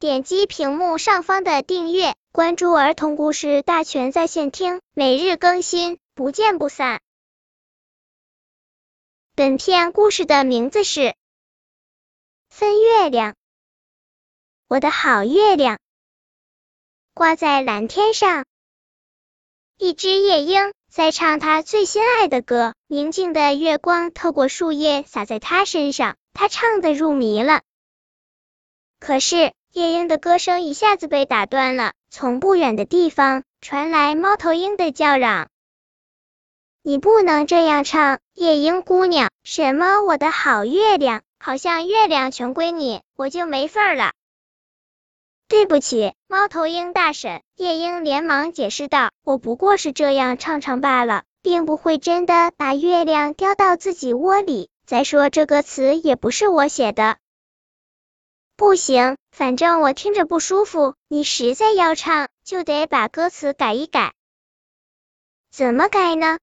点击屏幕上方的订阅，关注儿童故事大全在线听，每日更新，不见不散。本片故事的名字是《分月亮》。我的好月亮，挂在蓝天上。一只夜莺在唱它最心爱的歌，宁静的月光透过树叶洒在它身上，它唱的入迷了。可是夜莺的歌声一下子被打断了，从不远的地方传来猫头鹰的叫嚷：“你不能这样唱，夜莺姑娘！什么我的好月亮，好像月亮全归你，我就没份儿了。”对不起，猫头鹰大婶。夜莺连忙解释道：“我不过是这样唱唱罢了，并不会真的把月亮叼到自己窝里。再说这歌词也不是我写的。”不行，反正我听着不舒服。你实在要唱，就得把歌词改一改。怎么改呢？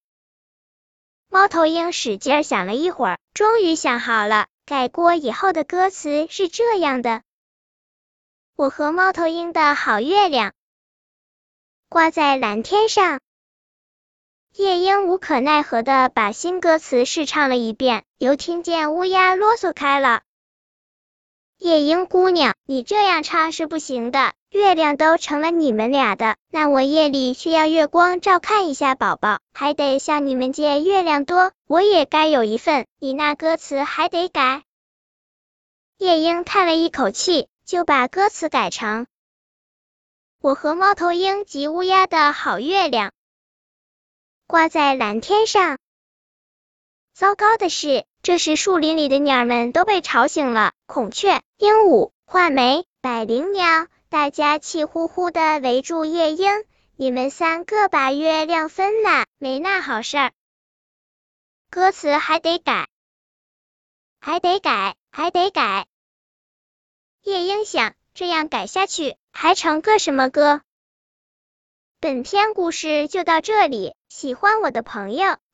猫头鹰使劲想了一会儿，终于想好了。改过以后的歌词是这样的。我和猫头鹰的好月亮挂在蓝天上。夜莺无可奈何的把新歌词试唱了一遍，又听见乌鸦啰嗦开了：“夜莺姑娘，你这样唱是不行的，月亮都成了你们俩的，那我夜里需要月光照看一下宝宝，还得向你们借月亮多，我也该有一份。你那歌词还得改。”夜莺叹了一口气。就把歌词改成：我和猫头鹰及乌鸦的好月亮挂在蓝天上。糟糕的是，这时树林里的鸟儿们都被吵醒了，孔雀、鹦鹉、画眉、百灵鸟，大家气呼呼的围住夜莺。你们三个把月亮分了，没那好事儿。歌词还得改，还得改，还得改。夜莺想，这样改下去还成个什么歌？本篇故事就到这里，喜欢我的朋友